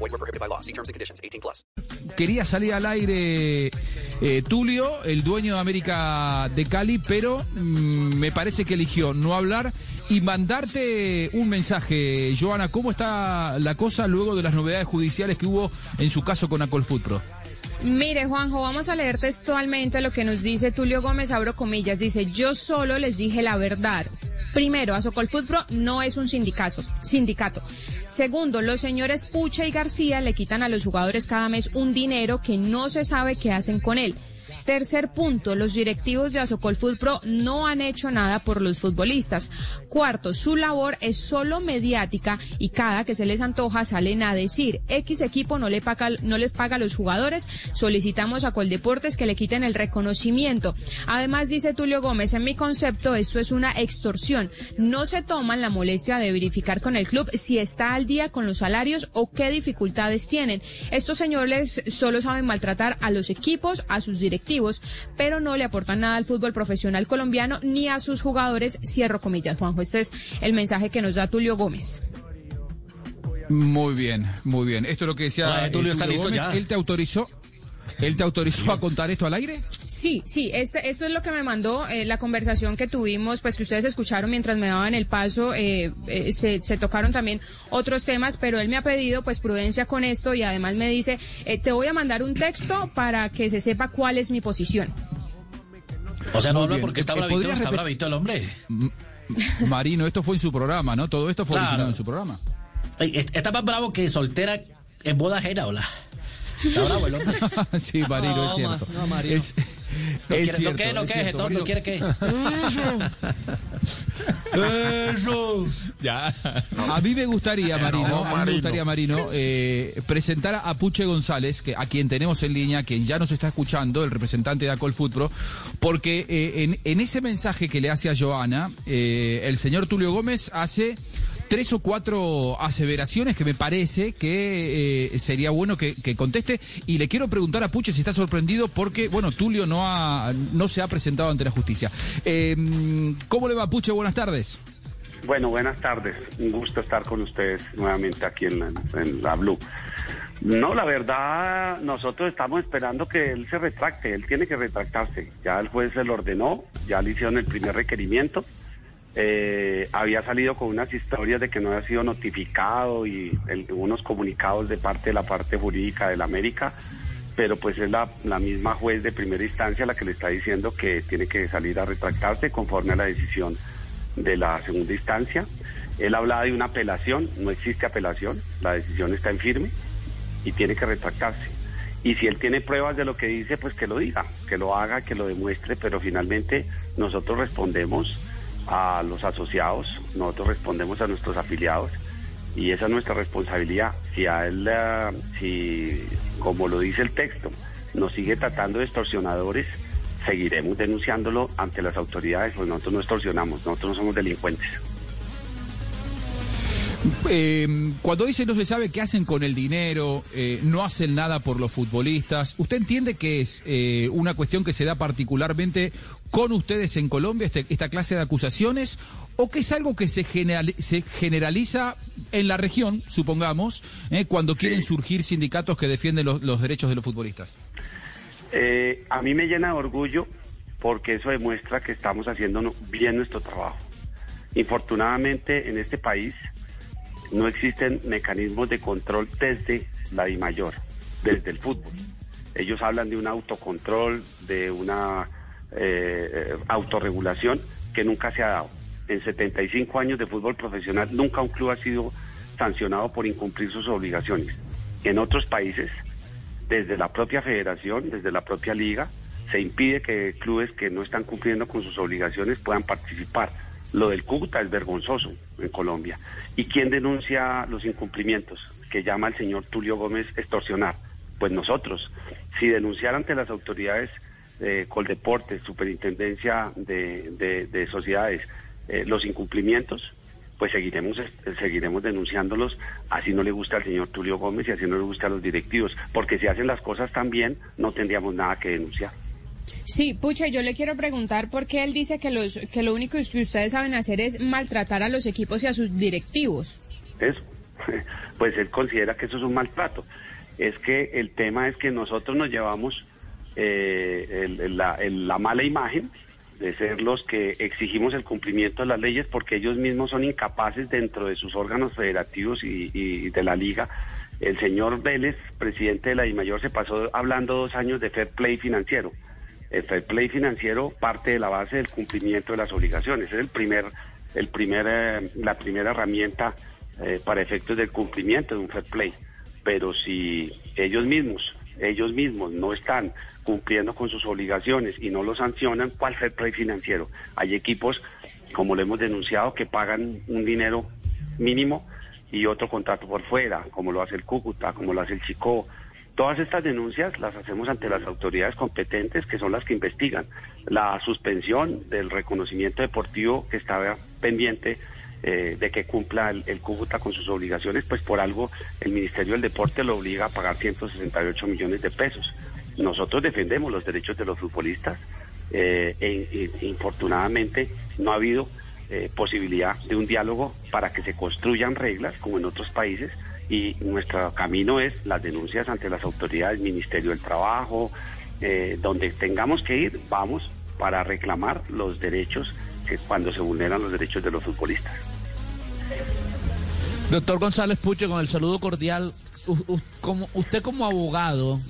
Void were prohibited by law. See terms and conditions. 18 plus. Quería salir al aire eh, Tulio, el dueño de América de Cali, pero mm, me parece que eligió no hablar y mandarte un mensaje. Joana, ¿cómo está la cosa luego de las novedades judiciales que hubo en su caso con Acolfoot Pro? Mire, Juanjo, vamos a leer textualmente lo que nos dice Tulio Gómez, abro comillas, dice, yo solo les dije la verdad. Primero, Asocolfoot Pro no es un sindicato, sindicato. Segundo, los señores Puche y García le quitan a los jugadores cada mes un dinero que no se sabe qué hacen con él. Tercer punto, los directivos de Asocol Food Pro no han hecho nada por los futbolistas. Cuarto, su labor es solo mediática y cada que se les antoja salen a decir X equipo no, le paga, no les paga a los jugadores, solicitamos a Coldeportes que le quiten el reconocimiento. Además, dice Tulio Gómez, en mi concepto esto es una extorsión. No se toman la molestia de verificar con el club si está al día con los salarios o qué dificultades tienen. Estos señores solo saben maltratar a los equipos, a sus directivos pero no le aportan nada al fútbol profesional colombiano ni a sus jugadores. Cierro comillas, Juanjo. Este es el mensaje que nos da Tulio Gómez. Muy bien, muy bien. Esto es lo que decía Tulio, Tulio está listo Gómez. ya. Él te autorizó. ¿Él te autorizó a contar esto al aire? Sí, sí, este, esto es lo que me mandó eh, la conversación que tuvimos, pues que ustedes escucharon mientras me daban el paso, eh, eh, se, se, tocaron también otros temas, pero él me ha pedido pues prudencia con esto y además me dice, te voy a mandar un texto para que se sepa cuál es mi posición. O sea, no habla porque está bravito, está bravito el hombre. Marino, esto fue en su programa, ¿no? Todo esto fue Claro. en su programa. Está más bravo que soltera en boda ajena, hola. Está bravo el hombre. sí, Marino, No, es cierto. no, Marino. Es, No es quiere, cierto, no no quiere que. Ya. A mí me gustaría, Marino, a mí me gustaría, Marino, eh, presentar a Puche González, que, a quien tenemos en línea, quien ya nos está escuchando, el representante de Acol Futuro, porque eh, en, en ese mensaje que le hace a Joana, eh, el señor Tulio Gómez hace tres o cuatro aseveraciones que me parece que eh, sería bueno que, conteste. Y le quiero preguntar a Puche si está sorprendido porque, bueno, Tulio no, ha, no se ha presentado ante la justicia. Eh, ¿Cómo le va, Puche? Buenas tardes. Bueno, buenas tardes. Un gusto estar con ustedes nuevamente aquí en la Blue. No, la verdad, nosotros estamos esperando que él se retracte. Él tiene que retractarse. Ya el juez se lo ordenó, ya le hicieron el primer requerimiento. Eh, había salido con unas historias de que no había sido notificado y unos comunicados de parte de la parte jurídica de la América, pero pues es la, la misma juez de primera instancia la que le está diciendo que tiene que salir a retractarse conforme a la decisión de la segunda instancia. Él hablaba de una apelación, no existe apelación, la decisión está en firme y tiene que retractarse. Y si él tiene pruebas de lo que dice, pues que lo diga, que lo haga, que lo demuestre, pero finalmente nosotros respondemos a los asociados, nosotros respondemos a nuestros afiliados y esa es nuestra responsabilidad. Si a él, eh, si como lo dice el texto, nos sigue tratando de extorsionadores, seguiremos denunciándolo ante las autoridades, pues nosotros no extorsionamos, nosotros no somos delincuentes. Eh, cuando dice no se sabe qué hacen con el dinero, eh, no hacen nada por los futbolistas, ¿usted entiende que es eh, una cuestión que se da particularmente con ustedes en Colombia, este- esta clase de acusaciones, o que es algo que se, generali- se generaliza en la región, supongamos, eh, cuando quieren surgir sindicatos que defienden los, los derechos de los futbolistas? Eh, a mí me llena de orgullo porque eso demuestra que estamos haciendo bien nuestro trabajo. Infortunadamente en este país no existen mecanismos de control desde la DIMAYOR, desde el fútbol. Ellos hablan de un autocontrol, de una eh, autorregulación que nunca se ha dado. En 75 años de fútbol profesional nunca un club ha sido sancionado por incumplir sus obligaciones. En otros países desde la propia federación, desde la propia liga, se impide que clubes que no están cumpliendo con sus obligaciones puedan participar. Lo del Cúcuta es vergonzoso en Colombia. ¿Y quién denuncia los incumplimientos? Que llama el señor Tulio Gómez extorsionar. pues nosotros. Si denunciar ante las autoridades eh, Coldeportes, Superintendencia de, de- de Sociedades, eh, los incumplimientos, pues seguiremos seguiremos denunciándolos, así no le gusta al señor Tulio Gómez y así no le gusta a los directivos, porque si hacen las cosas tan bien, no tendríamos nada que denunciar. Sí, Pucha, yo le quiero preguntar por qué él dice que, los, que lo único que ustedes saben hacer es maltratar a los equipos y a sus directivos. Eso, pues él considera que eso es un maltrato. Es que el tema es que nosotros nos llevamos eh, el- la, el- la mala imagen de ser los que exigimos el cumplimiento de las leyes porque ellos mismos son incapaces dentro de sus órganos federativos y, y de la liga. El señor Vélez, presidente de la DIMAYOR, se pasó hablando dos años de fair play financiero. El fair play financiero parte de la base del cumplimiento de las obligaciones. Es el primer, el primer, eh, la primera herramienta eh, para efectos del cumplimiento de un fair play. Pero si ellos mismos, ellos mismos no están cumpliendo con sus obligaciones y no lo sancionan, ¿cuál fair play financiero? Hay equipos, como lo hemos denunciado, que pagan un dinero mínimo y otro contrato por fuera, como lo hace el Cúcuta, como lo hace el Chico. Todas estas denuncias las hacemos ante las autoridades competentes, que son las que investigan. La suspensión del reconocimiento deportivo que estaba pendiente eh, de que cumpla el, el Cúcuta con sus obligaciones, pues por algo el Ministerio del Deporte lo obliga a pagar 168 millones de pesos. Nosotros defendemos los derechos de los futbolistas eh, e, e, infortunadamente no ha habido eh, posibilidad de un diálogo para que se construyan reglas como en otros países y nuestro camino es las denuncias ante las autoridades, Ministerio del Trabajo, eh, donde tengamos que ir, vamos para reclamar los derechos que cuando se vulneran los derechos de los futbolistas. Doctor González Puche, con el saludo cordial, usted como abogado,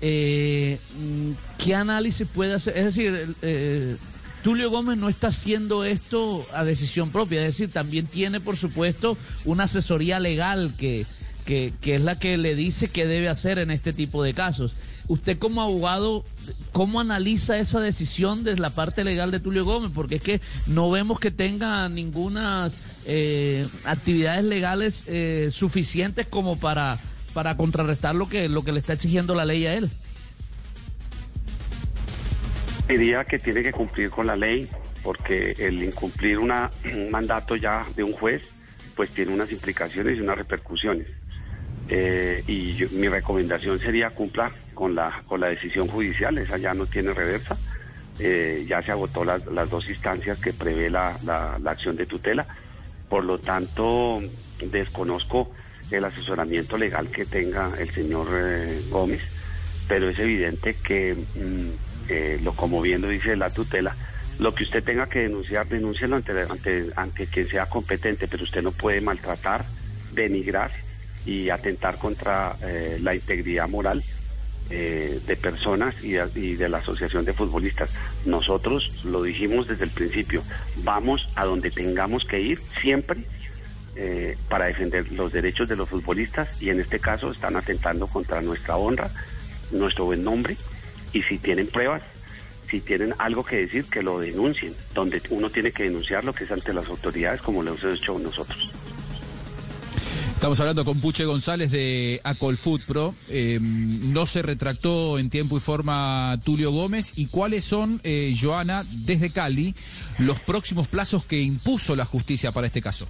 eh, mm, ¿qué análisis puede hacer? Es decir, eh, Tulio Gómez no está haciendo esto a decisión propia, es decir, también tiene, por supuesto, una asesoría legal que, que, que es la que le dice qué debe hacer en este tipo de casos. Usted como abogado, ¿cómo analiza esa decisión desde la parte legal de Tulio Gómez? Porque es que no vemos que tenga ninguna eh, actividades legales eh, suficientes como para, para contrarrestar lo que, lo que le está exigiendo la ley a él. Diría que tiene que cumplir con la ley, porque el incumplir un mandato ya de un juez, pues tiene unas implicaciones y unas repercusiones. Eh, y mi recomendación sería cumpla con la, con la decisión judicial, esa ya no tiene reversa. Eh, ya se agotó las, las dos instancias que prevé la, la- acción de tutela. Por lo tanto, desconozco el asesoramiento legal que tenga el señor eh, Gómez, pero es evidente que, mm, lo como bien lo dice la tutela, lo que usted tenga que denunciar, denúncielo ante, ante, ante quien sea competente, pero usted no puede maltratar, denigrar y atentar contra eh, la integridad moral eh, de personas y de, la Asociación de Futbolistas. Nosotros lo dijimos desde el principio, vamos a donde tengamos que ir siempre eh, para defender los derechos de los futbolistas y en este caso están atentando contra nuestra honra, nuestro buen nombre y si tienen pruebas, si tienen algo que decir, que lo denuncien, donde uno tiene que denunciar lo que es ante las autoridades como lo hemos hecho nosotros. Estamos hablando con Puche González de Acolfood Pro. Eh, no se retractó en tiempo y forma Tulio Gómez. ¿Y cuáles son, eh, Joana, desde Cali, los próximos plazos que impuso la justicia para este caso?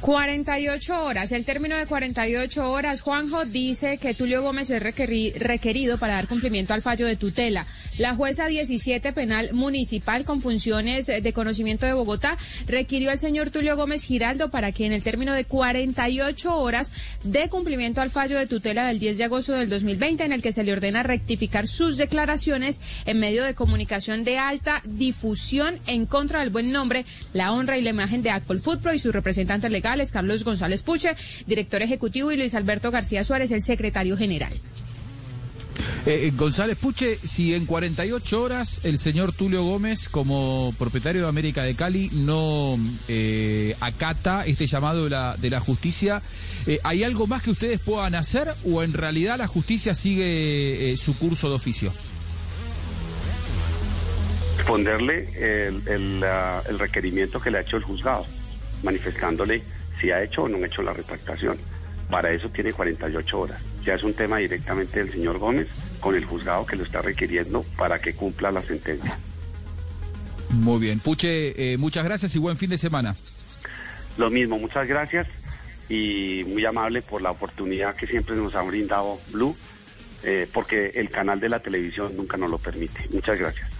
48 horas. El término de 48 horas, Juanjo dice que Tulio Gómez es requeri- requerido para dar cumplimiento al fallo de tutela. La jueza 17 penal municipal con funciones de conocimiento de Bogotá requirió al señor Tulio Gómez Giraldo para que en el término de 48 horas dé cumplimiento al fallo de tutela del 10 de agosto del 2020 en el que se le ordena rectificar sus declaraciones en medio de comunicación de alta difusión en contra del buen nombre, la honra y la imagen de Apple Football y sus representantes legales, Carlos González Puche, director ejecutivo, y Luis Alberto García Suárez, el secretario general. Eh, eh, González Puche, si en 48 horas el señor Tulio Gómez, como propietario de América de Cali, no eh, acata este llamado de la, de la justicia, eh, ¿hay algo más que ustedes puedan hacer o en realidad la justicia sigue eh, su curso de oficio? responderle el, el, el requerimiento que le ha hecho el juzgado, manifestándole si ha hecho o no ha hecho la retractación. Para eso tiene 48 horas. Ya es un tema directamente del señor Gómez con el juzgado que lo está requiriendo para que cumpla la sentencia. Muy bien. Puche, eh, muchas gracias y buen fin de semana. Lo mismo, muchas gracias y muy amable por la oportunidad que siempre nos ha brindado Blue, eh, porque el canal de la televisión nunca nos lo permite. Muchas gracias.